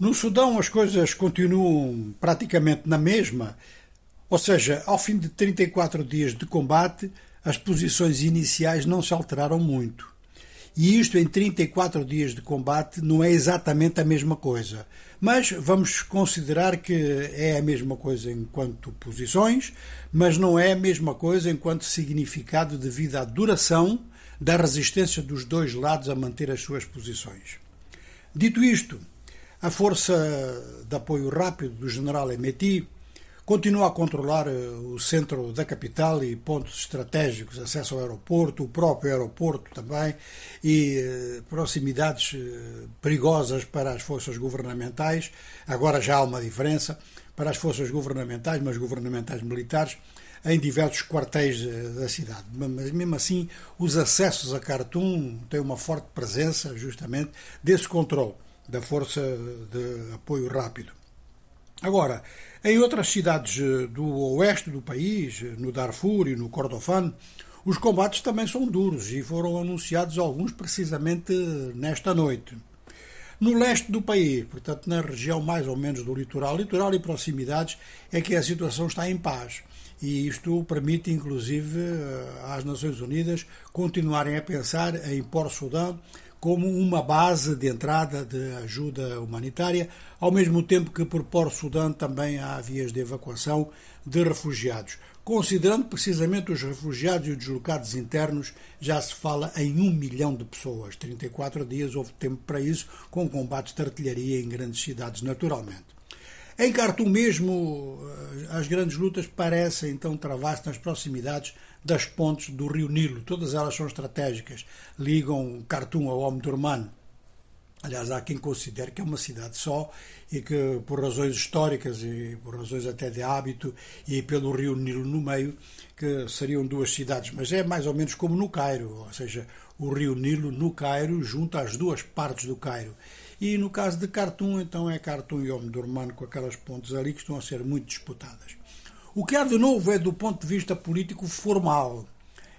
No Sudão as coisas continuam praticamente na mesma, ou seja, ao fim de 34 dias de combate, as posições iniciais não se alteraram muito. E isto em 34 dias de combate não é exatamente a mesma coisa. Mas vamos considerar que é a mesma coisa enquanto posições, mas não é a mesma coisa enquanto significado devido à duração da resistência dos dois lados a manter as suas posições. Dito isto, a força de apoio rápido do general Emeti continua a controlar eh, o centro da capital e pontos estratégicos, acesso ao aeroporto, o próprio aeroporto também, e eh, proximidades eh, perigosas para as forças governamentais. Agora já há uma diferença para as forças governamentais, mas governamentais militares, em diversos quartéis da cidade. Mas mesmo assim, os acessos a Khartoum têm uma forte presença, justamente, desse controle da força de apoio rápido. Agora, em outras cidades eh, do oeste do país, eh, no Darfur e no Kordofan, os combates também são duros e foram anunciados alguns precisamente nesta noite. No leste do país, portanto na região mais ou menos do litoral, litoral e proximidades, é que a situação está em paz. E isto permite, inclusive, eh, às Nações Unidas continuarem a pensar em pôr Sudão como uma base de entrada de ajuda humanitária, ao mesmo tempo que por Port Sudão também há vias de evacuação de refugiados. Considerando precisamente os refugiados e os deslocados internos, já se fala em um milhão de pessoas. 34 dias houve tempo para isso, com combates de artilharia em grandes cidades, naturalmente. Em Khartoum mesmo, eh, as grandes lutas parecem então travar-se nas proximidades das pontes do rio Nilo. Todas elas são estratégicas, ligam Khartoum ao Omdurman. Aliás, há quem considere que é uma cidade só e que, por razões históricas e por razões até de hábito e pelo rio Nilo no meio, que seriam duas cidades. Mas é mais ou menos como no Cairo, ou seja, o rio Nilo no Cairo junta as duas partes do Cairo. E no caso de Khartoum, então é Khartoum e Omdurman com aquelas pontes ali que estão a ser muito disputadas. O que há de novo é do ponto de vista político formal.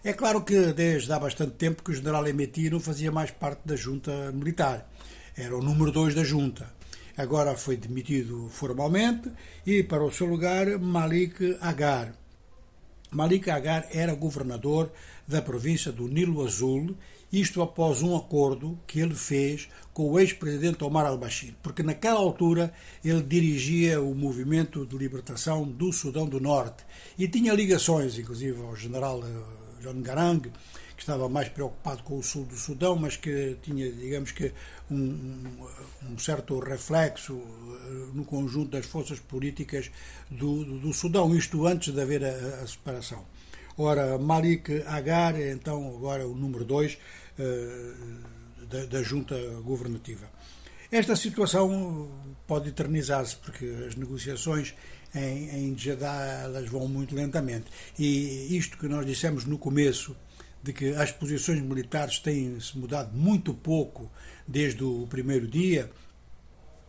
É claro que desde há bastante tempo que o general Emeti não fazia mais parte da junta militar. Era o número 2 da junta. Agora foi demitido formalmente e para o seu lugar Malik Agar. Malik Agar era governador da província do Nilo Azul isto após um acordo que ele fez com o ex-presidente Omar al-Bashir, porque naquela altura ele dirigia o movimento de libertação do Sudão do Norte e tinha ligações, inclusive, ao general eh, John Garang, que estava mais preocupado com o sul do Sudão, mas que tinha, digamos que, um, um certo reflexo eh, no conjunto das forças políticas do, do Sudão, isto antes de haver a, a separação. Ora, Malik Agar, então agora o número 2, eh, da, da junta governativa. Esta situação pode eternizar-se, porque as negociações em, em Jeddah elas vão muito lentamente. E isto que nós dissemos no começo, de que as posições militares têm-se mudado muito pouco desde o primeiro dia,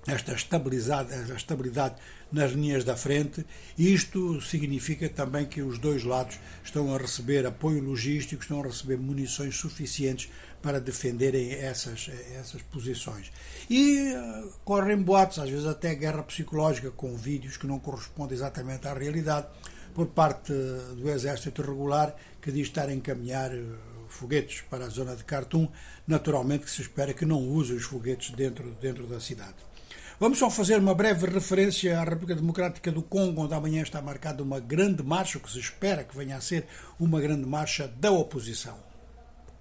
esta estabilidade, esta estabilidade nas linhas da frente. Isto significa também que os dois lados estão a receber apoio logístico, estão a receber munições suficientes para defenderem essas, essas posições. E uh, correm boatos, às vezes até guerra psicológica, com vídeos que não correspondem exatamente à realidade, por parte do Exército Regular, que diz estar a encaminhar uh, foguetes para a zona de Khartoum. Naturalmente que se espera que não use os foguetes dentro, dentro da cidade. Vamos só fazer uma breve referência à República Democrática do Congo, onde amanhã está marcada uma grande marcha, que se espera que venha a ser uma grande marcha da oposição.